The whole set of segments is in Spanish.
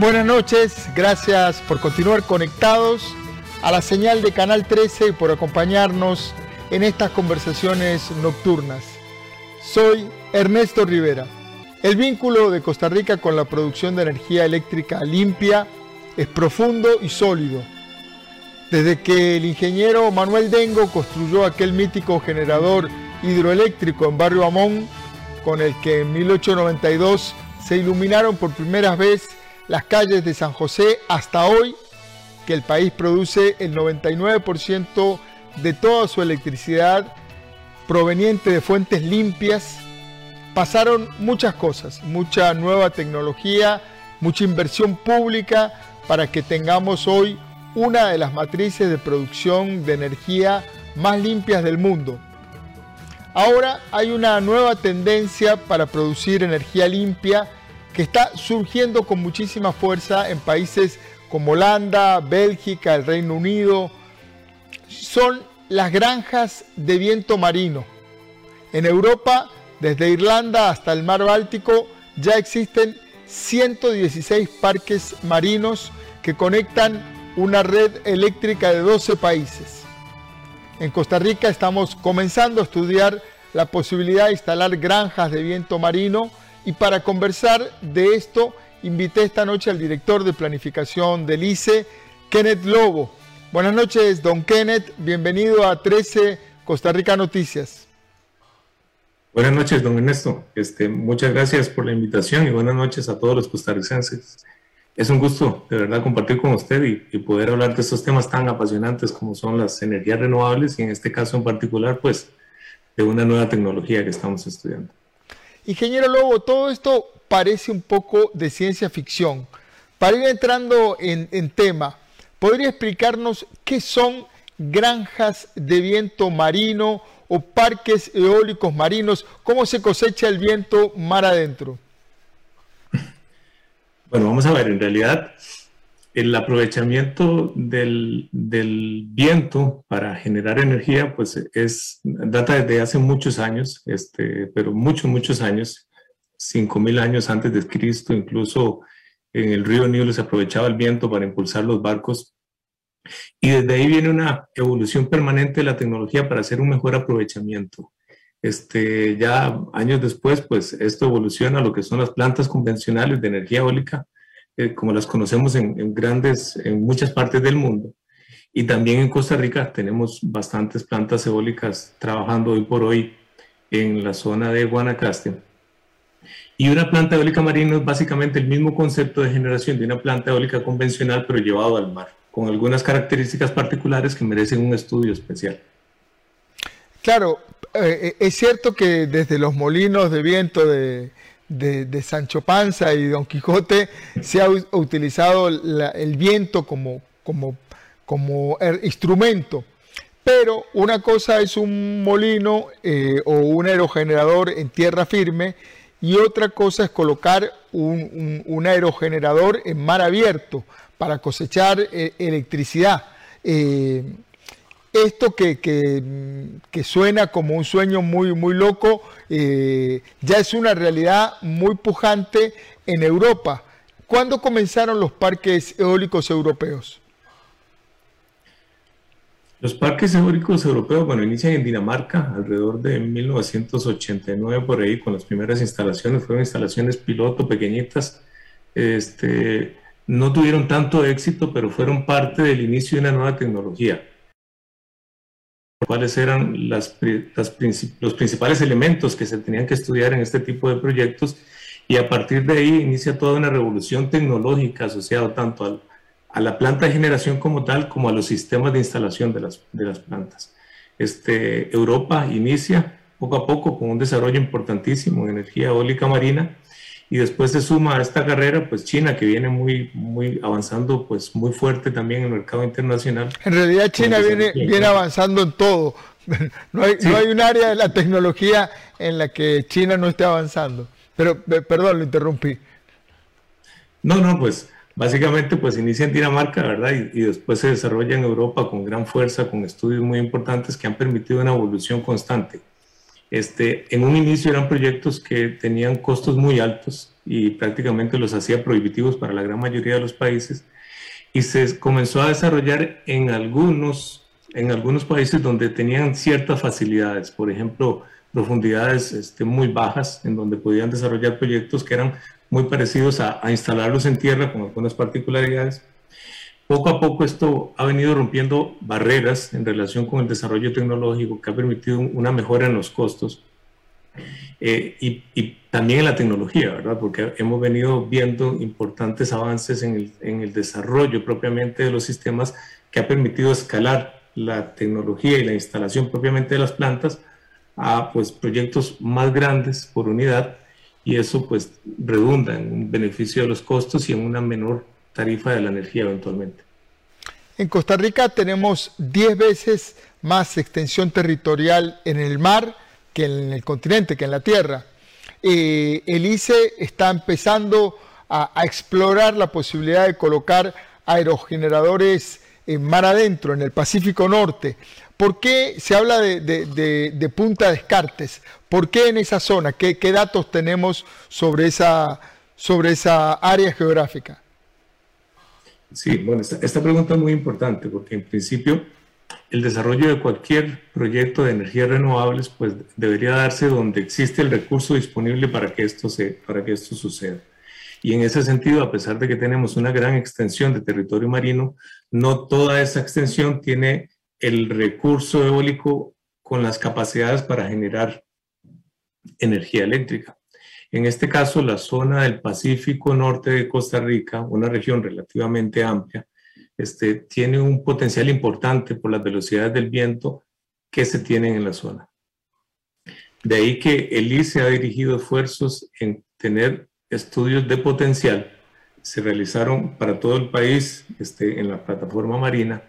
Buenas noches, gracias por continuar conectados a la señal de Canal 13 y por acompañarnos en estas conversaciones nocturnas. Soy Ernesto Rivera. El vínculo de Costa Rica con la producción de energía eléctrica limpia es profundo y sólido. Desde que el ingeniero Manuel Dengo construyó aquel mítico generador hidroeléctrico en Barrio Amón, con el que en 1892 se iluminaron por primera vez las calles de San José hasta hoy, que el país produce el 99% de toda su electricidad proveniente de fuentes limpias, pasaron muchas cosas, mucha nueva tecnología, mucha inversión pública para que tengamos hoy una de las matrices de producción de energía más limpias del mundo. Ahora hay una nueva tendencia para producir energía limpia que está surgiendo con muchísima fuerza en países como Holanda, Bélgica, el Reino Unido, son las granjas de viento marino. En Europa, desde Irlanda hasta el mar Báltico, ya existen 116 parques marinos que conectan una red eléctrica de 12 países. En Costa Rica estamos comenzando a estudiar la posibilidad de instalar granjas de viento marino y para conversar de esto, invité esta noche al director de planificación del ICE, Kenneth Lobo. Buenas noches, don Kenneth. Bienvenido a 13 Costa Rica Noticias. Buenas noches, don Ernesto. Este, muchas gracias por la invitación y buenas noches a todos los costarricenses. Es un gusto, de verdad, compartir con usted y, poder hablar de estos temas tan apasionantes como son las energías renovables y en este caso en particular, pues, de una nueva tecnología que estamos estudiando. Ingeniero Lobo, todo esto parece un poco de ciencia ficción. Para ir entrando en, tema, ¿podría explicarnos qué son granjas de viento marino o parques eólicos marinos? ¿Cómo se cosecha el viento mar adentro? Bueno, vamos a ver, en realidad el aprovechamiento del, viento para generar energía, pues es, data desde hace muchos años, este, pero muchos, muchos años, 5.000 años antes de Cristo, incluso en el río Nilo se aprovechaba el viento para impulsar los barcos. Y desde ahí viene una evolución permanente de la tecnología para hacer un mejor aprovechamiento. Este, ya años después, pues esto evoluciona a lo que son las plantas convencionales de energía eólica, eh, como las conocemos en, grandes, en muchas partes del mundo. Y también en Costa Rica tenemos bastantes plantas eólicas trabajando hoy por hoy en la zona de Guanacaste. Y una planta eólica marina es básicamente el mismo concepto de generación de una planta eólica convencional, pero llevado al mar, con algunas características particulares que merecen un estudio especial. Claro, eh, es cierto que desde los molinos de viento de, de, Sancho Panza y Don Quijote se ha utilizado el viento como, como, como er, instrumento. Pero una cosa es un molino eh, o un aerogenerador en tierra firme y otra cosa es colocar un, aerogenerador en mar abierto para cosechar eh, electricidad. Eh, esto que, que, suena como un sueño muy, muy loco, eh, ya es una realidad muy pujante en Europa. ¿Cuándo comenzaron los parques eólicos europeos? Los parques eólicos europeos, bueno, inician en Dinamarca alrededor de 1989 por ahí con las primeras instalaciones, fueron instalaciones piloto pequeñitas, este, no tuvieron tanto éxito, pero fueron parte del inicio de una nueva tecnología cuáles eran los principales elementos que se tenían que estudiar en este tipo de proyectos y a partir de ahí inicia toda una revolución tecnológica asociada tanto a la planta de generación como tal como a los sistemas de instalación de las, de las plantas. Este, Europa inicia poco a poco con un desarrollo importantísimo en energía eólica marina y después se suma a esta carrera pues China que viene muy muy avanzando pues muy fuerte también en el mercado internacional. En realidad China viene viene avanzando en todo. No hay, no hay un área de la tecnología en la que China no esté avanzando. Pero perdón, lo interrumpí. No, no, pues básicamente pues inicia en Dinamarca, ¿verdad? Y, y, después se desarrolla en Europa con gran fuerza, con estudios muy importantes que han permitido una evolución constante. Este, en un inicio eran proyectos que tenían costos muy altos y prácticamente los hacía prohibitivos para la gran mayoría de los países y se comenzó a desarrollar en algunos, en algunos países donde tenían ciertas facilidades, por ejemplo, profundidades este, muy bajas, en donde podían desarrollar proyectos que eran muy parecidos a, a instalarlos en tierra con algunas particularidades. Poco a poco esto ha venido rompiendo barreras en relación con el desarrollo tecnológico que ha permitido una mejora en los costos eh, y, también en la tecnología, ¿verdad? Porque hemos venido viendo importantes avances en el, en el desarrollo propiamente de los sistemas que ha permitido escalar la tecnología y la instalación propiamente de las plantas a pues, proyectos más grandes por unidad y eso pues redunda en un beneficio de los costos y en una menor tarifa de la energía eventualmente. En Costa Rica tenemos 10 veces más extensión territorial en el mar que en el continente, que en la tierra. Eh, el ICE está empezando a, explorar la posibilidad de colocar aerogeneradores en mar adentro, en el Pacífico Norte. ¿Por qué se habla de, Punta Descartes? ¿Por qué en esa zona? ¿Qué, datos tenemos sobre esa, sobre esa área geográfica? Sí, bueno, esta, pregunta es muy importante porque en principio el desarrollo de cualquier proyecto de energías renovables pues debería darse donde existe el recurso disponible para que esto, se, para que esto suceda. Y en ese sentido, a pesar de que tenemos una gran extensión de territorio marino, no toda esa extensión tiene el recurso eólico con las capacidades para generar energía eléctrica. En este caso, la zona del Pacífico Norte de Costa Rica, una región relativamente amplia, este, tiene un potencial importante por las velocidades del viento que se tienen en la zona. De ahí que el ICE ha dirigido esfuerzos en tener estudios de potencial. Se realizaron para todo el país este, en la plataforma marina,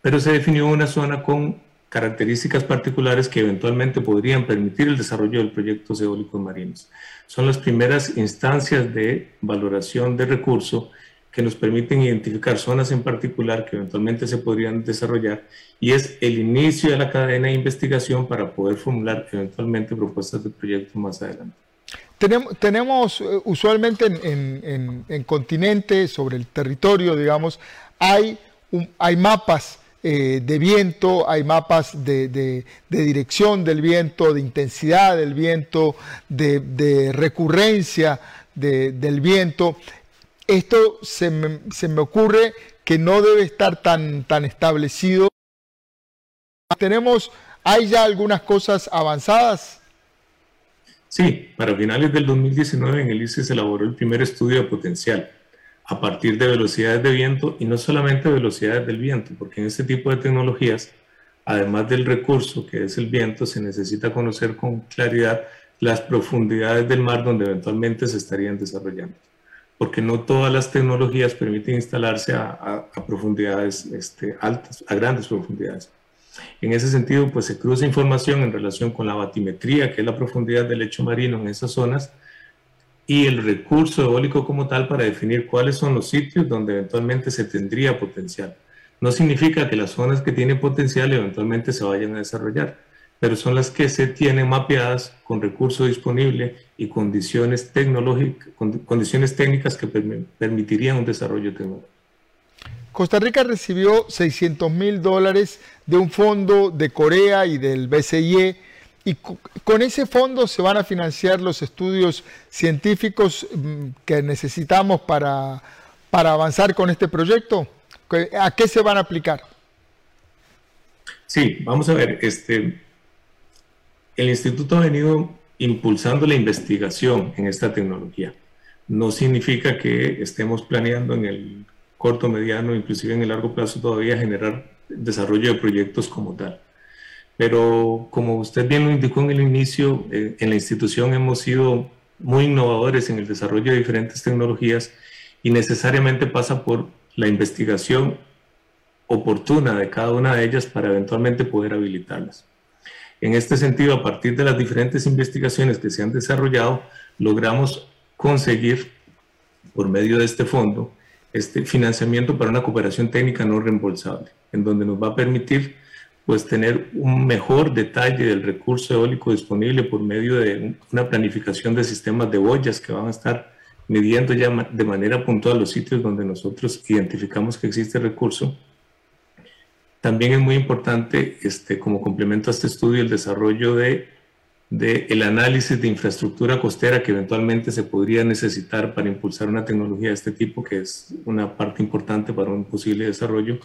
pero se definió una zona con características particulares que eventualmente podrían permitir el desarrollo de proyectos eólicos marinos. Son las primeras instancias de valoración de recurso que nos permiten identificar zonas en particular que eventualmente se podrían desarrollar y es el inicio de la cadena de investigación para poder formular eventualmente propuestas de proyectos más adelante. Tenemos, tenemos eh, usualmente en, en, continentes, sobre el territorio, digamos, hay, hay mapas eh, de viento, hay mapas de, de, dirección del viento, de intensidad del viento, de, recurrencia del viento esto se me, ocurre que no debe estar tan, tan establecido. Tenemos, hay ya algunas cosas avanzadas. Sí, para finales del 2019 en el ICE se elaboró el primer estudio de potencial a partir de velocidades de viento y no solamente velocidades del viento, porque en este tipo de tecnologías, además del recurso que es el viento, se necesita conocer con claridad las profundidades del mar donde eventualmente se estarían desarrollando porque no todas las tecnologías permiten instalarse a, profundidades este, altas, a grandes profundidades. En ese sentido, pues se cruza información en relación con la batimetría, que es la profundidad del lecho marino en esas zonas, y el recurso eólico como tal para definir cuáles son los sitios donde eventualmente se tendría potencial. No significa que las zonas que tienen potencial eventualmente se vayan a desarrollar, pero son las que se tienen mapeadas con recurso disponible y condiciones tecnológicas, condiciones técnicas que permitirían un desarrollo tecnológico. Costa Rica recibió 600 mil dólares de un fondo de Corea y del BCIE y con ese fondo se van a financiar los estudios científicos mm, que necesitamos para, para avanzar con este proyecto. ¿A qué se van a aplicar? Sí, vamos a ver, este, el instituto ha venido impulsando la investigación en esta tecnología. No significa que estemos planeando en el corto, mediano, inclusive en el largo plazo todavía generar desarrollo de proyectos como tal. Pero como usted bien lo indicó en el inicio, eh, en la institución hemos sido muy innovadores en el desarrollo de diferentes tecnologías y necesariamente pasa por la investigación oportuna de cada una de ellas para eventualmente poder habilitarlas. En este sentido, a partir de las diferentes investigaciones que se han desarrollado, logramos conseguir, por medio de este fondo, este financiamiento para una cooperación técnica no reembolsable, en donde nos va a permitir pues tener un mejor detalle del recurso eólico disponible por medio de una planificación de sistemas de boyas que van a estar midiendo ya de manera puntual los sitios donde nosotros identificamos que existe recurso. También es muy importante, este, como complemento a este estudio, el desarrollo de, de el análisis de infraestructura costera que eventualmente se podría necesitar para impulsar una tecnología de este tipo, que es una parte importante para un posible desarrollo.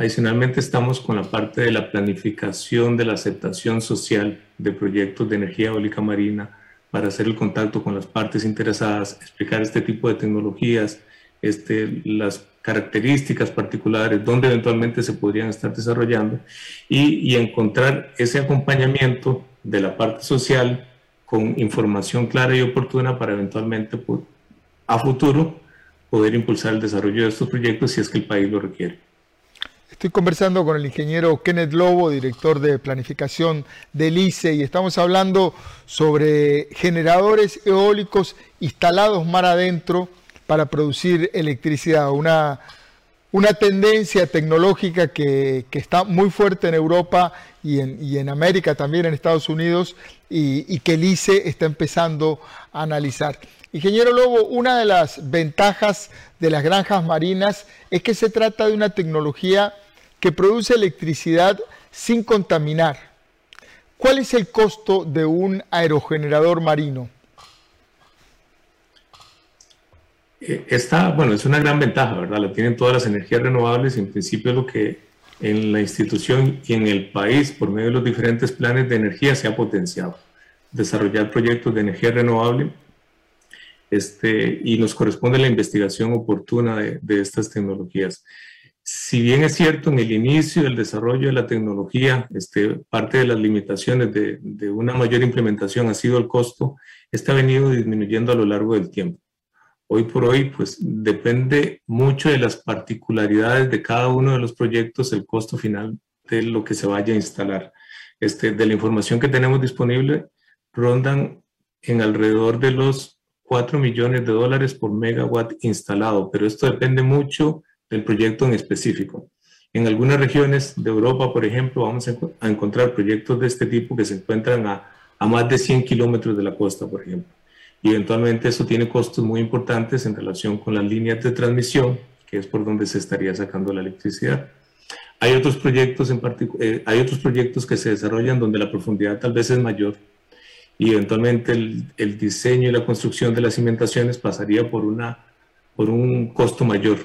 Adicionalmente estamos con la parte de la planificación de la aceptación social de proyectos de energía eólica marina, para hacer el contacto con las partes interesadas, explicar este tipo de tecnologías, este, las características particulares, dónde eventualmente se podrían estar desarrollando y, encontrar ese acompañamiento de la parte social con información clara y oportuna para eventualmente pues, a futuro poder impulsar el desarrollo de estos proyectos si es que el país lo requiere. Estoy conversando con el ingeniero Kenneth Lobo, director de planificación del ICE, y estamos hablando sobre generadores eólicos instalados mar adentro para producir electricidad, una, una tendencia tecnológica que, está muy fuerte en Europa y en, América, también en Estados Unidos, y, y que el ICE está empezando a analizar. Ingeniero Lobo, una de las ventajas de las granjas marinas es que se trata de una tecnología que produce electricidad sin contaminar. ¿Cuál es el costo de un aerogenerador marino? Eh, esta, bueno, es una gran ventaja, ¿verdad? La tienen todas las energías renovables y en principio es lo que en la institución y en el país, por medio de los diferentes planes de energía, se ha potenciado. Desarrollar proyectos de energía renovable este, y nos corresponde la investigación oportuna de, de estas tecnologías si bien es cierto, en el inicio del desarrollo de la tecnología, este, parte de las limitaciones de, una mayor implementación ha sido el costo, este ha venido disminuyendo a lo largo del tiempo. Hoy por hoy, pues depende mucho de las particularidades de cada uno de los proyectos, el costo final de lo que se vaya a instalar. Este, de la información que tenemos disponible, rondan en alrededor de los 4 millones de dólares por megawatt instalado, pero esto depende mucho del proyecto en específico. En algunas regiones de Europa, por ejemplo, vamos a encontrar proyectos de este tipo que se encuentran a, a más de 100 kilómetros de la costa, por ejemplo. Y eventualmente eso tiene costos muy importantes en relación con las líneas de transmisión, que es por donde se estaría sacando la electricidad. Hay otros proyectos, en eh, hay otros proyectos que se desarrollan donde la profundidad tal vez es mayor y eventualmente el, el diseño y la construcción de las cimentaciones pasaría por, una, por un costo mayor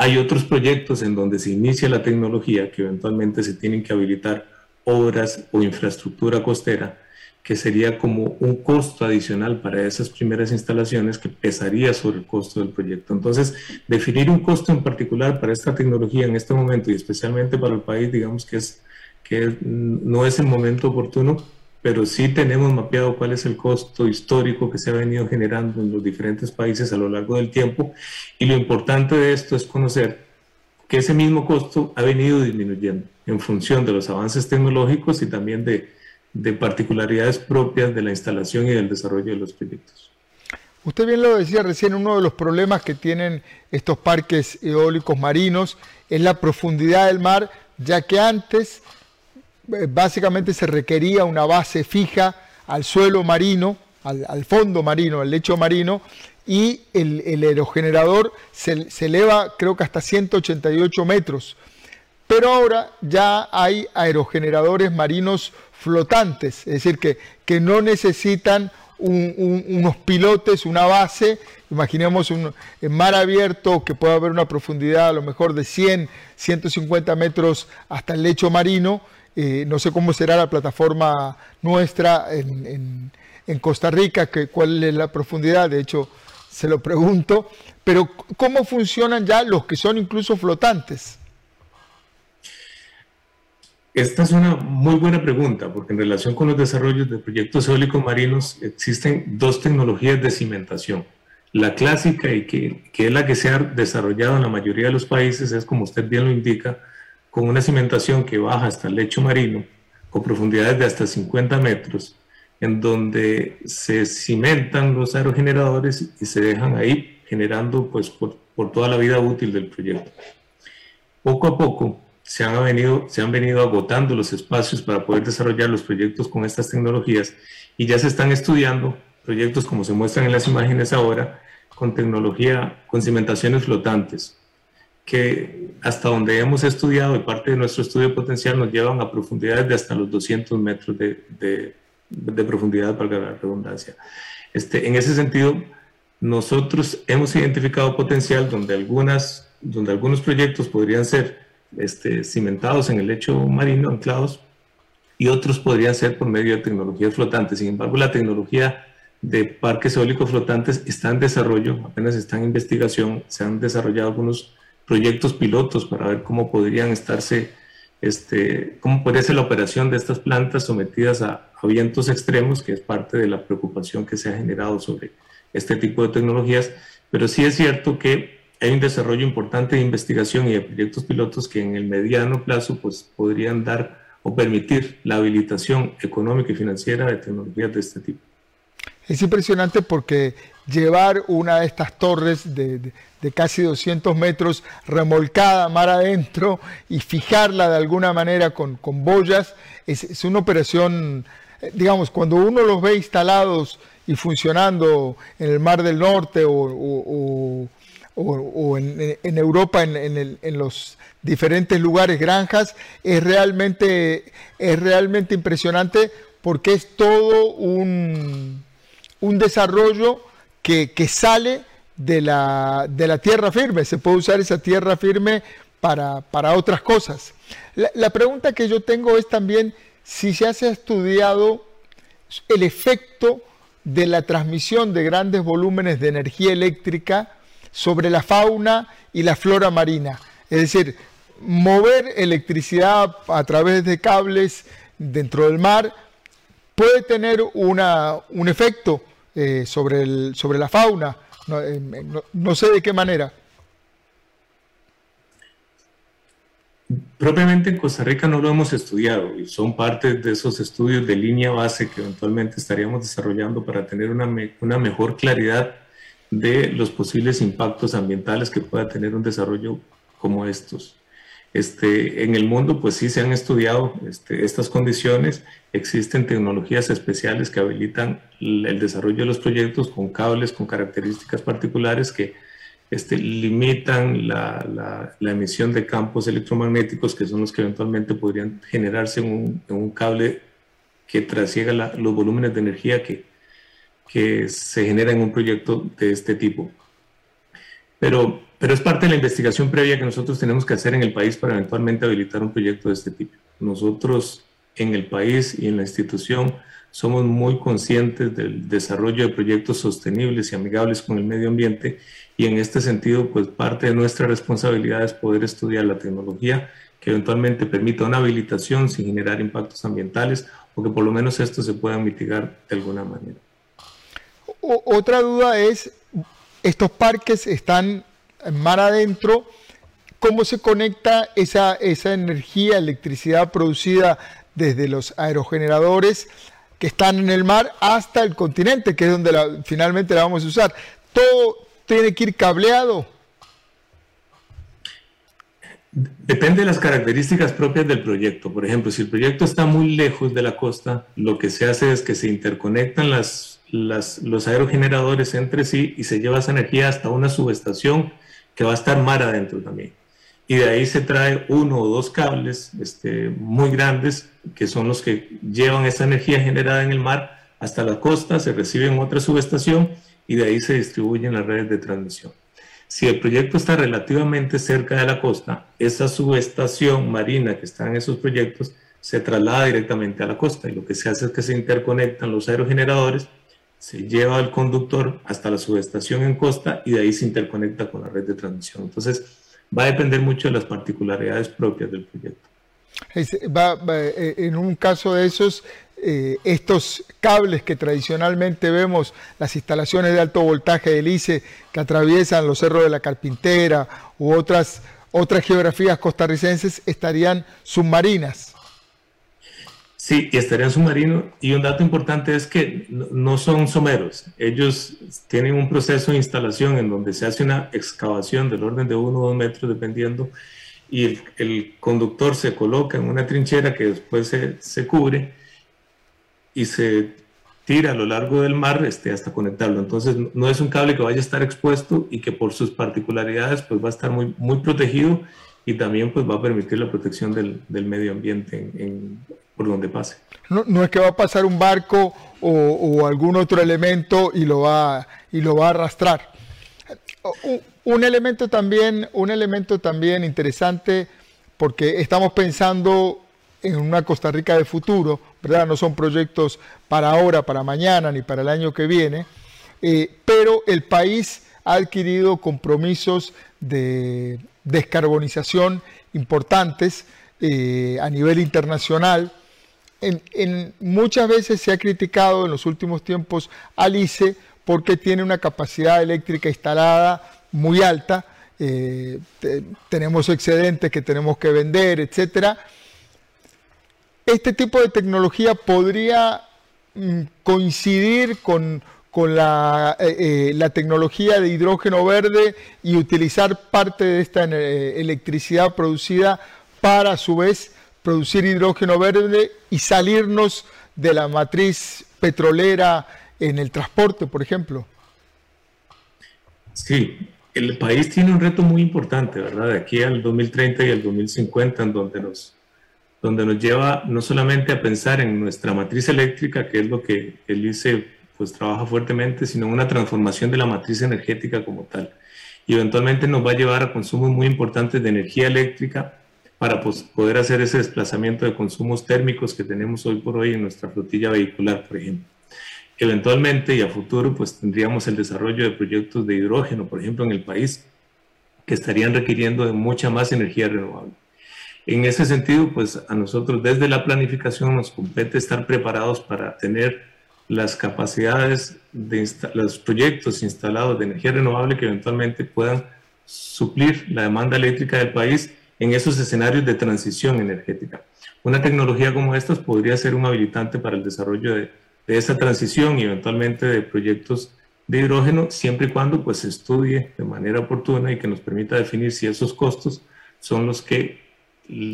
hay otros proyectos en donde se inicia la tecnología que eventualmente se tienen que habilitar obras o infraestructura costera, que sería como un costo adicional para esas primeras instalaciones que pesaría sobre el costo del proyecto. Entonces, definir un costo en particular para esta tecnología en este momento y especialmente para el país, digamos que, es, que no es el momento oportuno, pero sí tenemos mapeado cuál es el costo histórico que se ha venido generando en los diferentes países a lo largo del tiempo y lo importante de esto es conocer que ese mismo costo ha venido disminuyendo en función de los avances tecnológicos y también de, de particularidades propias de la instalación y del desarrollo de los proyectos. Usted bien lo decía recién, uno de los problemas que tienen estos parques eólicos marinos es la profundidad del mar, ya que antes básicamente se requería una base fija al suelo marino, al, fondo marino, al lecho marino, y el, aerogenerador se, eleva creo que hasta 188 metros. Pero ahora ya hay aerogeneradores marinos flotantes, es decir, que, que no necesitan unos pilotes, una base, imaginemos un mar abierto que pueda haber una profundidad a lo mejor de 100, 150 metros hasta el lecho marino, eh, no sé cómo será la plataforma nuestra en, Costa Rica, que, cuál es la profundidad, de hecho se lo pregunto, pero ¿cómo funcionan ya los que son incluso flotantes? Esta es una muy buena pregunta, porque en relación con los desarrollos de proyectos eólicos marinos existen dos tecnologías de cimentación. La clásica y que, que es la que se ha desarrollado en la mayoría de los países es, como usted bien lo indica, con una cimentación que baja hasta el lecho marino, con profundidades de hasta 50 metros, en donde se cimentan los aerogeneradores y se dejan ahí generando pues por, toda la vida útil del proyecto. Poco a poco se han, venido, se han venido agotando los espacios para poder desarrollar los proyectos con estas tecnologías y ya se están estudiando proyectos como se muestran en las imágenes ahora, con tecnología, con cimentaciones flotantes, que hasta donde hemos estudiado y parte de nuestro estudio potencial nos llevan a profundidades de hasta los 200 metros de, de, de profundidad, para la redundancia. Este, en ese sentido, nosotros hemos identificado potencial donde, algunas, donde algunos proyectos podrían ser este, cimentados en el lecho marino, anclados, y otros podrían ser por medio de tecnologías flotantes. Sin embargo, la tecnología de parques eólicos flotantes está en desarrollo, apenas está en investigación, se han desarrollado algunos proyectos pilotos para ver cómo podrían estarse, este, cómo podría ser la operación de estas plantas sometidas a, a vientos extremos, que es parte de la preocupación que se ha generado sobre este tipo de tecnologías, pero sí es cierto que hay un desarrollo importante de investigación y de proyectos pilotos que en el mediano plazo pues, podrían dar o permitir la habilitación económica y financiera de tecnologías de este tipo. Es impresionante porque llevar una de estas torres de, casi 200 metros remolcada mar adentro y fijarla de alguna manera con, boyas. Es, una operación, eh, digamos, cuando uno los ve instalados y funcionando en el Mar del Norte o, en, Europa, en, los diferentes lugares, granjas, es realmente, es realmente impresionante porque es todo un, un desarrollo que, sale de la, de la, tierra firme. Se puede usar esa tierra firme para, otras cosas. La, la, pregunta que yo tengo es también si se ha estudiado el efecto de la transmisión de grandes volúmenes de energía eléctrica sobre la fauna y la flora marina. Es decir, mover electricidad a través de cables dentro del mar puede tener una, un efecto eh, sobre, el, sobre la fauna. Eh, no, sé de qué manera. Propiamente en Costa Rica no lo hemos estudiado y son parte de esos estudios de línea base que eventualmente estaríamos desarrollando para tener una, una mejor claridad de los posibles impactos ambientales que pueda tener un desarrollo como estos. Este, en el mundo, pues sí se han estudiado este, estas condiciones. Existen tecnologías especiales que habilitan el desarrollo de los proyectos con cables con características particulares que este, limitan la, la, emisión de campos electromagnéticos que son los que eventualmente podrían generarse en un, en un cable que trasiega los volúmenes de energía que, que se genera en un proyecto de este tipo. Pero pero es parte de la investigación previa que nosotros tenemos que hacer en el país para eventualmente habilitar un proyecto de este tipo. Nosotros en el país y en la institución somos muy conscientes del desarrollo de proyectos sostenibles y amigables con el medio ambiente y en este sentido, pues parte de nuestra responsabilidad es poder estudiar la tecnología que eventualmente permita una habilitación sin generar impactos ambientales o que por lo menos esto se pueda mitigar de alguna manera. otra duda es, estos parques están mar adentro, cómo se conecta esa, esa energía, electricidad producida desde los aerogeneradores que están en el mar hasta el continente, que es donde finalmente la vamos a usar. Todo tiene que ir cableado. Depende de las características propias del proyecto. Por ejemplo, si el proyecto está muy lejos de la costa, lo que se hace es que se interconectan las, los aerogeneradores entre sí y se lleva esa energía hasta una subestación que va a estar mar adentro también. Y de ahí se trae uno o dos cables este, muy grandes, que son los que llevan esa energía generada en el mar hasta la costa, se recibe en otra subestación y de ahí se distribuyen las redes de transmisión. Si el proyecto está relativamente cerca de la costa, esa subestación marina que está en esos proyectos se traslada directamente a la costa y lo que se hace es que se interconectan los aerogeneradores se lleva el conductor hasta la subestación en costa y de ahí se interconecta con la red de transmisión. Entonces, va a depender mucho de las particularidades propias del proyecto. Eh, en un caso de esos, eh, estos cables que tradicionalmente vemos, las instalaciones de alto voltaje del ICE que atraviesan los cerros de la Carpintera u otras, otras geografías costarricenses, estarían submarinas. Sí, y estarían submarinos. Y un dato importante es que no son someros. Ellos tienen un proceso de instalación en donde se hace una excavación del orden de uno o dos metros, dependiendo, y el, conductor se coloca en una trinchera que después se, se cubre y se tira a lo largo del mar este, hasta conectarlo. Entonces no es un cable que vaya a estar expuesto y que por sus particularidades pues va a estar muy, muy protegido y también pues va a permitir la protección del, del medio ambiente en, por donde pase. No, es que va a pasar un barco o, algún otro elemento y lo va, y lo va a arrastrar. Un, un, elemento también, un elemento también interesante porque estamos pensando en una Costa Rica de futuro, ¿verdad? No son proyectos para ahora, para mañana, ni para el año que viene, eh, pero el país ha adquirido compromisos de descarbonización importantes eh, a nivel internacional. En, muchas veces se ha criticado en los últimos tiempos al ICE porque tiene una capacidad eléctrica instalada muy alta, eh, te, tenemos excedentes que tenemos que vender, etcétera. Este tipo de tecnología podría mm, coincidir con, con la, eh, eh, la, tecnología de hidrógeno verde y utilizar parte de esta electricidad producida para a su vez producir hidrógeno verde y salirnos de la matriz petrolera en el transporte, por ejemplo. Sí, el país tiene un reto muy importante, ¿verdad? De aquí al 2030 y al 2050, en donde nos donde nos lleva no solamente a pensar en nuestra matriz eléctrica, que es lo que el ICE pues trabaja fuertemente, sino una transformación de la matriz energética como tal. Y eventualmente nos va a llevar a consumos muy importantes de energía eléctrica para pues, poder hacer ese desplazamiento de consumos térmicos que tenemos hoy por hoy en nuestra flotilla vehicular, por ejemplo. Eventualmente y a futuro pues tendríamos el desarrollo de proyectos de hidrógeno, por ejemplo, en el país, que estarían requiriendo de mucha más energía renovable. En ese sentido, pues a nosotros desde la planificación nos compete estar preparados para tener las capacidades de los proyectos instalados de energía renovable que eventualmente puedan suplir la demanda eléctrica del país en esos escenarios de transición energética. Una tecnología como esta podría ser un habilitante para el desarrollo de, de esa transición y eventualmente de proyectos de hidrógeno, siempre y cuando pues, se estudie de manera oportuna y que nos permita definir si esos costos son los que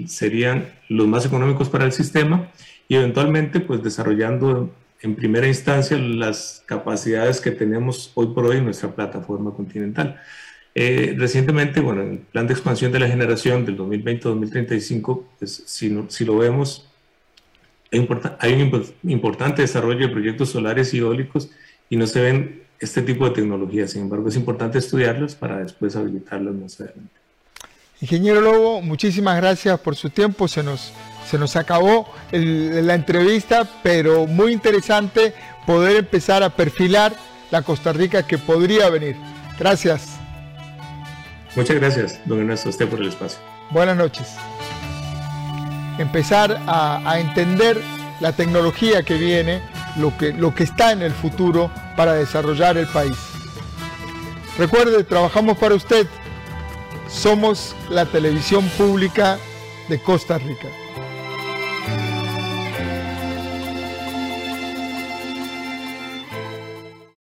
serían los más económicos para el sistema y eventualmente pues desarrollando en primera instancia las capacidades que tenemos hoy por hoy en nuestra plataforma continental. Eh, recientemente, bueno, en el plan de expansión de la generación del 2020-2035, pues, si, si, lo vemos, hay, un importante desarrollo de proyectos solares y eólicos y no se ven este tipo de tecnologías. Sin embargo, es importante estudiarlos para después habilitarlos más adelante. Ingeniero Lobo, muchísimas gracias por su tiempo. Se nos, se nos acabó la entrevista, pero muy interesante poder empezar a perfilar la Costa Rica que podría venir. Gracias. Muchas gracias, don Ernesto, usted por el espacio. Buenas noches. Empezar a, entender la tecnología que viene, lo que, lo que está en el futuro para desarrollar el país. Recuerde, trabajamos para usted somos la televisión pública de Costa Rica.